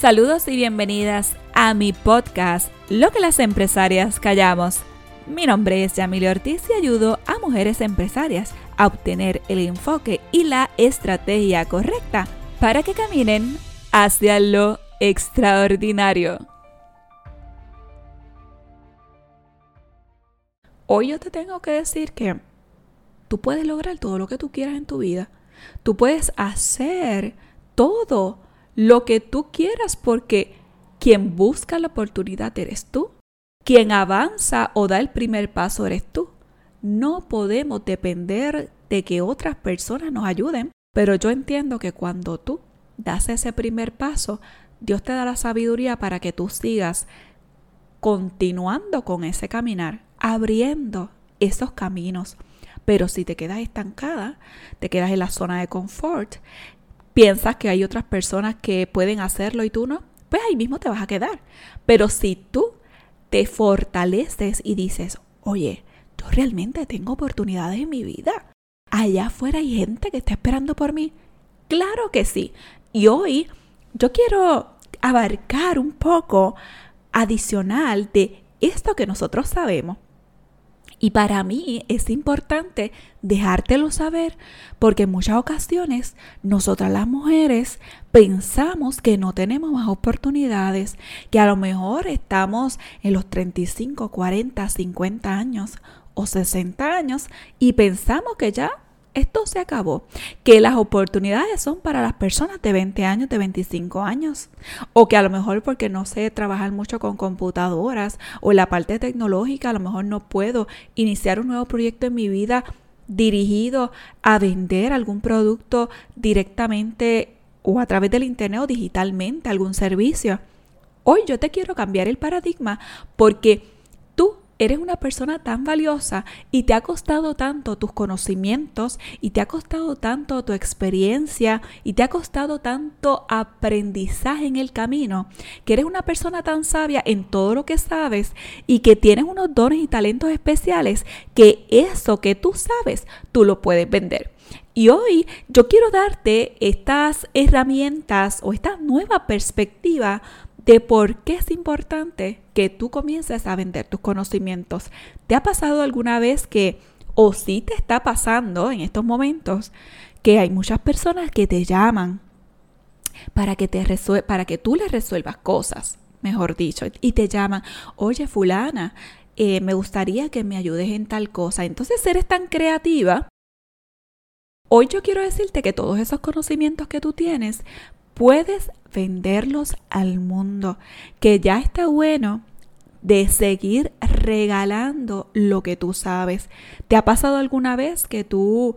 Saludos y bienvenidas a mi podcast, Lo que las empresarias callamos. Mi nombre es Yamile Ortiz y ayudo a mujeres empresarias a obtener el enfoque y la estrategia correcta para que caminen hacia lo extraordinario. Hoy yo te tengo que decir que tú puedes lograr todo lo que tú quieras en tu vida. Tú puedes hacer todo lo que tú quieras porque quien busca la oportunidad eres tú. Quien avanza o da el primer paso eres tú. No podemos depender de que otras personas nos ayuden, pero yo entiendo que cuando tú das ese primer paso, Dios te da la sabiduría para que tú sigas continuando con ese caminar, abriendo esos caminos. Pero si te quedas estancada, te quedas en la zona de confort, piensas que hay otras personas que pueden hacerlo y tú no, pues ahí mismo te vas a quedar. Pero si tú te fortaleces y dices, oye, yo realmente tengo oportunidades en mi vida. Allá afuera hay gente que está esperando por mí. Claro que sí. Y hoy yo quiero abarcar un poco adicional de esto que nosotros sabemos y para mí es importante dejártelo saber porque en muchas ocasiones nosotras las mujeres pensamos que no tenemos más oportunidades, que a lo mejor estamos en los 35, 40, 50 años o 60 años y pensamos que ya esto se acabó. Que las oportunidades son para las personas de 20 años, de 25 años. O que a lo mejor porque no sé trabajar mucho con computadoras o la parte tecnológica, a lo mejor no puedo iniciar un nuevo proyecto en mi vida dirigido a vender algún producto directamente o a través del internet o digitalmente, algún servicio. Hoy yo te quiero cambiar el paradigma porque eres una persona tan valiosa y te ha costado tanto tus conocimientos y te ha costado tanto tu experiencia y te ha costado tanto aprendizaje en el camino, que eres una persona tan sabia en todo lo que sabes y que tienes unos dones y talentos especiales que eso que tú sabes, tú lo puedes vender. Y hoy yo quiero darte estas herramientas o esta nueva perspectiva de por qué es importante que tú comiences a vender tus conocimientos. ¿Te ha pasado alguna vez que, o sí te está pasando en estos momentos, que hay muchas personas que te llaman para que, te para que tú les resuelvas cosas, mejor dicho, y te llaman, oye fulana, eh, me gustaría que me ayudes en tal cosa. Entonces eres tan creativa. Hoy yo quiero decirte que todos esos conocimientos que tú tienes puedes venderlos al mundo, que ya está bueno de seguir regalando lo que tú sabes. ¿Te ha pasado alguna vez que tú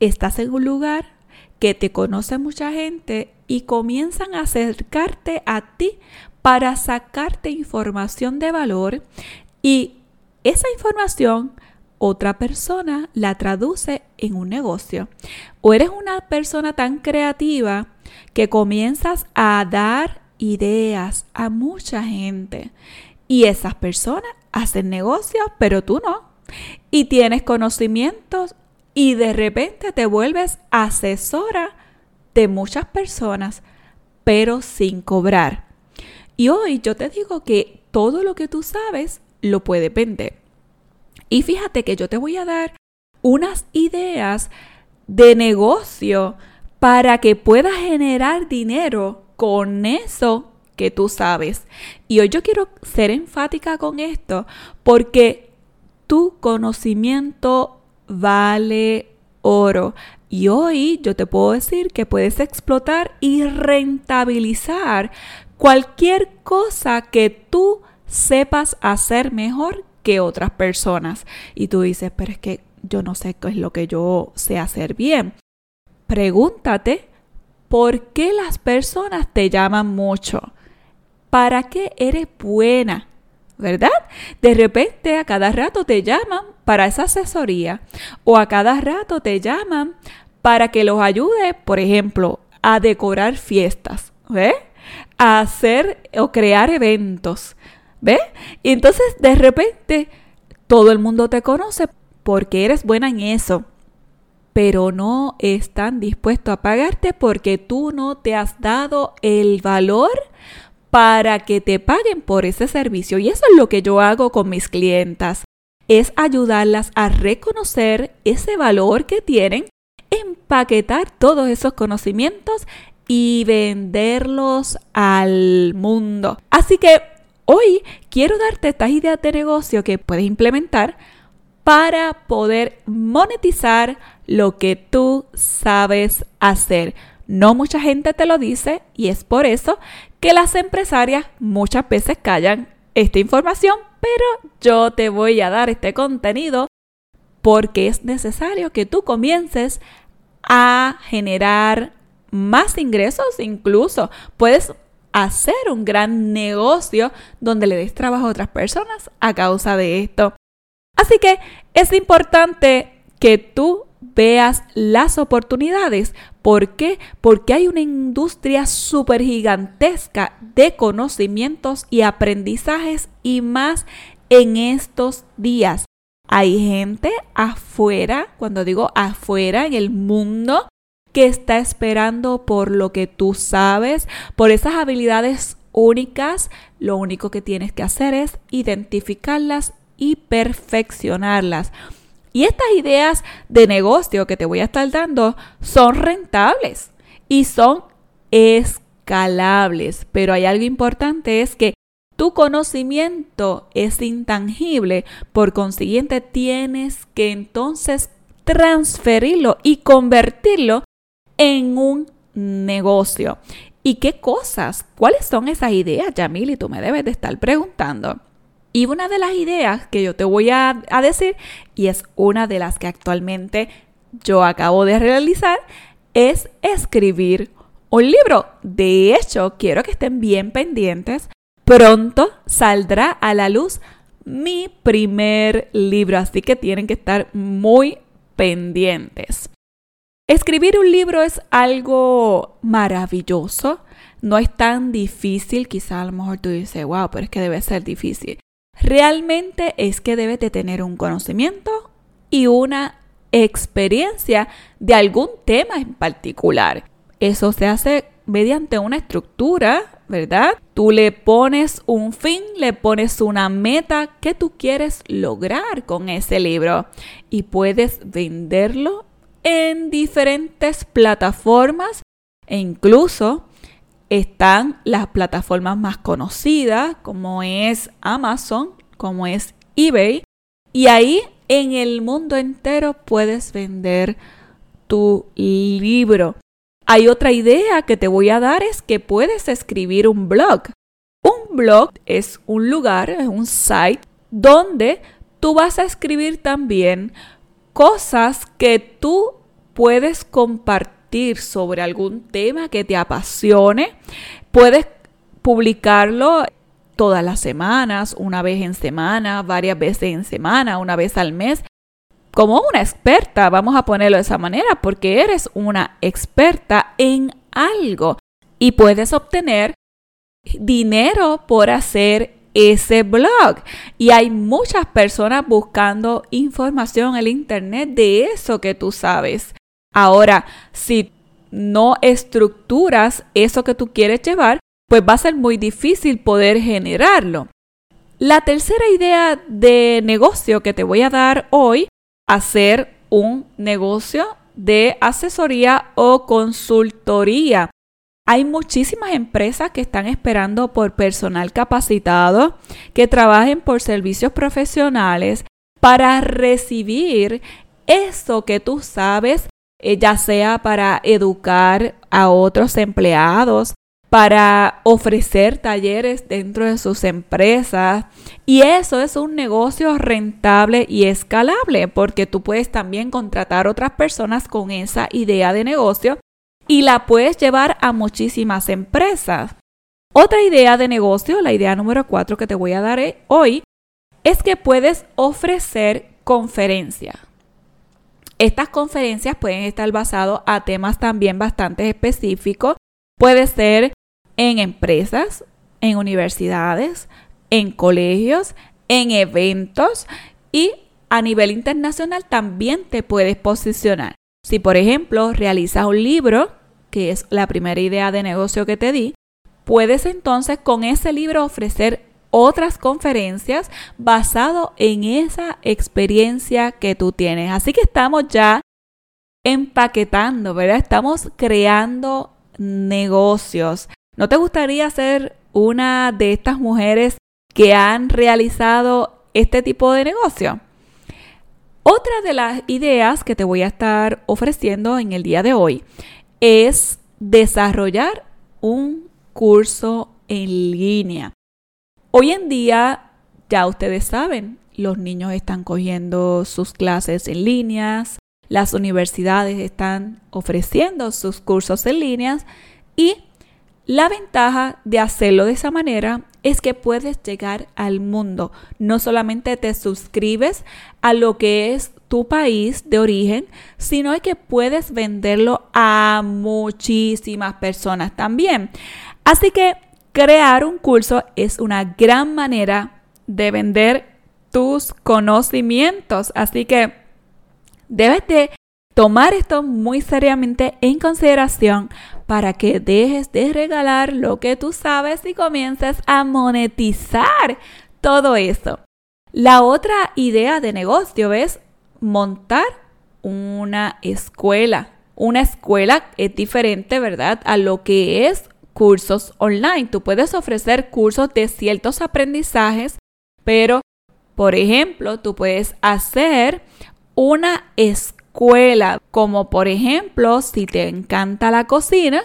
estás en un lugar que te conoce mucha gente y comienzan a acercarte a ti para sacarte información de valor y esa información otra persona la traduce en un negocio. O eres una persona tan creativa que comienzas a dar ideas a mucha gente y esas personas hacen negocios, pero tú no. Y tienes conocimientos y de repente te vuelves asesora de muchas personas, pero sin cobrar. Y hoy yo te digo que todo lo que tú sabes lo puedes vender. Y fíjate que yo te voy a dar unas ideas de negocio para que puedas generar dinero con eso que tú sabes. Y hoy yo quiero ser enfática con esto porque tu conocimiento vale oro. Y hoy yo te puedo decir que puedes explotar y rentabilizar cualquier cosa que tú sepas hacer mejor que otras personas. Y tú dices, pero es que yo no sé qué es lo que yo sé hacer bien. Pregúntate por qué las personas te llaman mucho. ¿Para qué eres buena? ¿Verdad? De repente a cada rato te llaman para esa asesoría o a cada rato te llaman para que los ayude, por ejemplo, a decorar fiestas, ¿ves? A hacer o crear eventos. ¿Ves? Y entonces de repente todo el mundo te conoce porque eres buena en eso, pero no están dispuestos a pagarte porque tú no te has dado el valor para que te paguen por ese servicio. Y eso es lo que yo hago con mis clientas, es ayudarlas a reconocer ese valor que tienen, empaquetar todos esos conocimientos y venderlos al mundo. Así que hoy quiero darte estas ideas de negocio que puedes implementar para poder monetizar lo que tú sabes hacer. No mucha gente te lo dice y es por eso que las empresarias muchas veces callan esta información, pero yo te voy a dar este contenido porque es necesario que tú comiences a generar más ingresos, incluso puedes hacer un gran negocio donde le des trabajo a otras personas a causa de esto. Así que es importante que tú veas las oportunidades. ¿Por qué? Porque hay una industria súper gigantesca de conocimientos y aprendizajes y más en estos días. Hay gente afuera, cuando digo afuera, en el mundo, que está esperando por lo que tú sabes, por esas habilidades únicas. Lo único que tienes que hacer es identificarlas y perfeccionarlas. Y estas ideas de negocio que te voy a estar dando son rentables y son escalables. Pero hay algo importante, es que tu conocimiento es intangible, por consiguiente tienes que entonces transferirlo y convertirlo en un negocio. ¿Y qué cosas? ¿Cuáles son esas ideas, Yamil? Y tú me debes de estar preguntando. Y una de las ideas que yo te voy a, decir, y es una de las que actualmente yo acabo de realizar, es escribir un libro. De hecho, quiero que estén bien pendientes. Pronto saldrá a la luz mi primer libro, así que tienen que estar muy pendientes. Escribir un libro es algo maravilloso, no es tan difícil, quizá a lo mejor tú dices, wow, pero es que debe ser difícil realmente es que debes de tener un conocimiento y una experiencia de algún tema en particular. Eso se hace mediante una estructura, ¿verdad? Tú le pones un fin, le pones una meta que tú quieres lograr con ese libro y puedes venderlo en diferentes plataformas e incluso están las plataformas más conocidas como es Amazon, como es eBay. Y ahí en el mundo entero puedes vender tu libro. Hay otra idea que te voy a dar es que puedes escribir un blog. Un blog es un lugar, es un site donde tú vas a escribir también cosas que tú puedes compartir sobre algún tema que te apasione, puedes publicarlo todas las semanas, una vez en semana, varias veces en semana, una vez al mes. Como una experta, vamos a ponerlo de esa manera, porque eres una experta en algo y puedes obtener dinero por hacer ese blog. Y hay muchas personas buscando información en el Internet de eso que tú sabes. Ahora, si no estructuras eso que tú quieres llevar, pues va a ser muy difícil poder generarlo. La tercera idea de negocio que te voy a dar hoy, hacer un negocio de asesoría o consultoría. Hay muchísimas empresas que están esperando por personal capacitado, que trabajen por servicios profesionales para recibir eso que tú sabes eh, ya sea para educar a otros empleados, para ofrecer talleres dentro de sus empresas. Y eso es un negocio rentable y escalable porque tú puedes también contratar otras personas con esa idea de negocio y la puedes llevar a muchísimas empresas. Otra idea de negocio, la idea número cuatro que te voy a dar hoy, es que puedes ofrecer conferencias. Estas conferencias pueden estar basadas a temas también bastante específicos. Puede ser en empresas, en universidades, en colegios, en eventos y a nivel internacional también te puedes posicionar. Si por ejemplo realizas un libro, que es la primera idea de negocio que te di, puedes entonces con ese libro ofrecer otras conferencias basado en esa experiencia que tú tienes. Así que estamos ya empaquetando, ¿verdad? Estamos creando negocios. ¿No te gustaría ser una de estas mujeres que han realizado este tipo de negocio? Otra de las ideas que te voy a estar ofreciendo en el día de hoy es desarrollar un curso en línea. Hoy en día, ya ustedes saben, los niños están cogiendo sus clases en líneas, las universidades están ofreciendo sus cursos en líneas y la ventaja de hacerlo de esa manera es que puedes llegar al mundo. No solamente te suscribes a lo que es tu país de origen, sino que puedes venderlo a muchísimas personas también. Así que crear un curso es una gran manera de vender tus conocimientos. Así que debes de tomar esto muy seriamente en consideración para que dejes de regalar lo que tú sabes y comiences a monetizar todo eso. La otra idea de negocio es montar una escuela. Una escuela es diferente, ¿verdad? A lo que es cursos online. Tú puedes ofrecer cursos de ciertos aprendizajes, pero, por ejemplo, tú puedes hacer una escuela, como por ejemplo, si te encanta la cocina,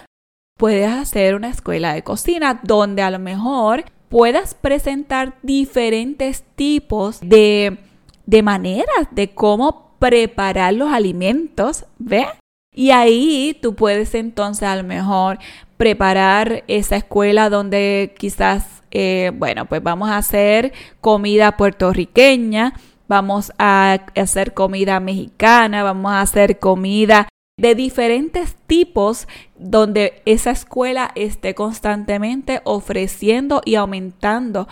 puedes hacer una escuela de cocina donde a lo mejor puedas presentar diferentes tipos de, de maneras de cómo preparar los alimentos, ¿ves? Y ahí tú puedes entonces a lo mejor preparar esa escuela donde quizás, eh, bueno, pues vamos a hacer comida puertorriqueña, vamos a hacer comida mexicana, vamos a hacer comida de diferentes tipos donde esa escuela esté constantemente ofreciendo y aumentando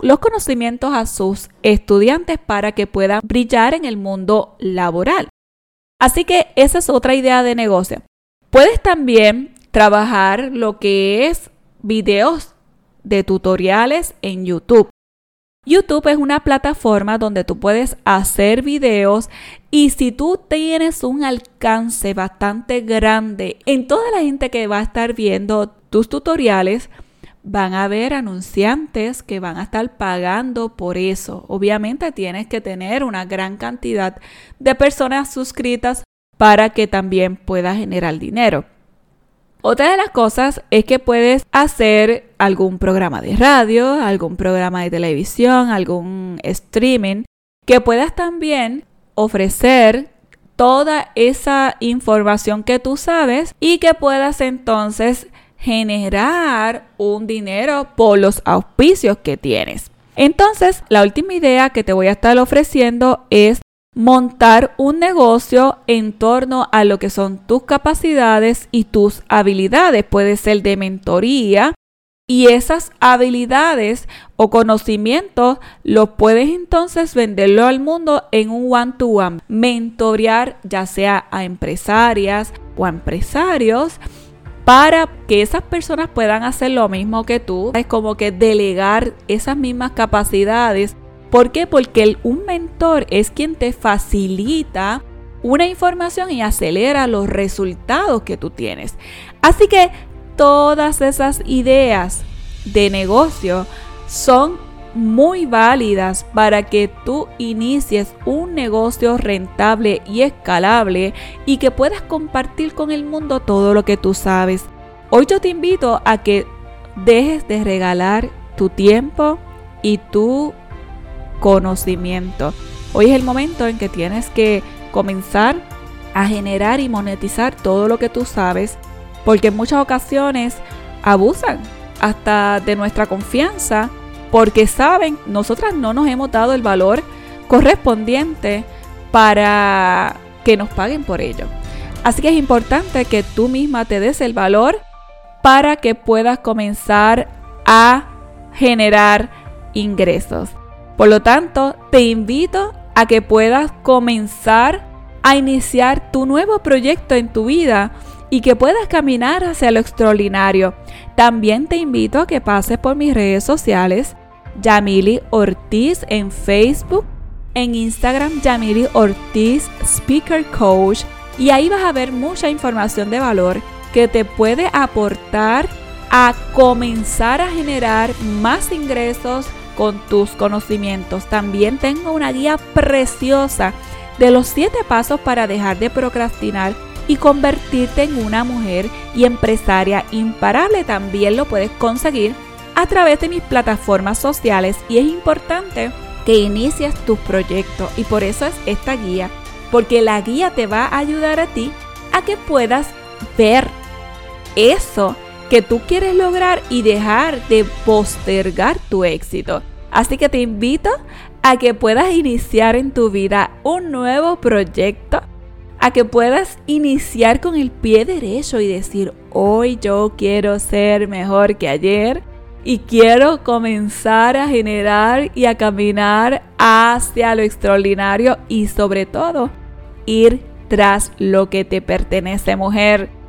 los conocimientos a sus estudiantes para que puedan brillar en el mundo laboral. Así que esa es otra idea de negocio. Puedes también trabajar lo que es videos de tutoriales en YouTube. YouTube es una plataforma donde tú puedes hacer videos y si tú tienes un alcance bastante grande en toda la gente que va a estar viendo tus tutoriales, van a haber anunciantes que van a estar pagando por eso. Obviamente tienes que tener una gran cantidad de personas suscritas para que también puedas generar dinero. Otra de las cosas es que puedes hacer algún programa de radio, algún programa de televisión, algún streaming, que puedas también ofrecer toda esa información que tú sabes y que puedas entonces generar un dinero por los auspicios que tienes. Entonces, la última idea que te voy a estar ofreciendo es montar un negocio en torno a lo que son tus capacidades y tus habilidades. Puede ser de mentoría y esas habilidades o conocimientos los puedes entonces venderlo al mundo en un one-to-one. -one. Mentorear ya sea a empresarias o a empresarios para que esas personas puedan hacer lo mismo que tú. Es como que delegar esas mismas capacidades ¿Por qué? Porque un mentor es quien te facilita una información y acelera los resultados que tú tienes. Así que todas esas ideas de negocio son muy válidas para que tú inicies un negocio rentable y escalable y que puedas compartir con el mundo todo lo que tú sabes. Hoy yo te invito a que dejes de regalar tu tiempo y tu conocimiento. Hoy es el momento en que tienes que comenzar a generar y monetizar todo lo que tú sabes, porque en muchas ocasiones abusan hasta de nuestra confianza, porque saben, nosotras no nos hemos dado el valor correspondiente para que nos paguen por ello. Así que es importante que tú misma te des el valor para que puedas comenzar a generar ingresos. Por lo tanto, te invito a que puedas comenzar a iniciar tu nuevo proyecto en tu vida y que puedas caminar hacia lo extraordinario. También te invito a que pases por mis redes sociales, Yamili Ortiz en Facebook, en Instagram Yamili Ortiz Speaker Coach y ahí vas a ver mucha información de valor que te puede aportar a comenzar a generar más ingresos con tus conocimientos. También tengo una guía preciosa de los 7 pasos para dejar de procrastinar y convertirte en una mujer y empresaria imparable. También lo puedes conseguir a través de mis plataformas sociales y es importante que inicies tus proyectos y por eso es esta guía, porque la guía te va a ayudar a ti a que puedas ver eso que tú quieres lograr y dejar de postergar tu éxito. Así que te invito a que puedas iniciar en tu vida un nuevo proyecto a que puedas iniciar con el pie derecho y decir, hoy yo quiero ser mejor que ayer y quiero comenzar a generar y a caminar hacia lo extraordinario y sobre todo ir tras lo que te pertenece mujer.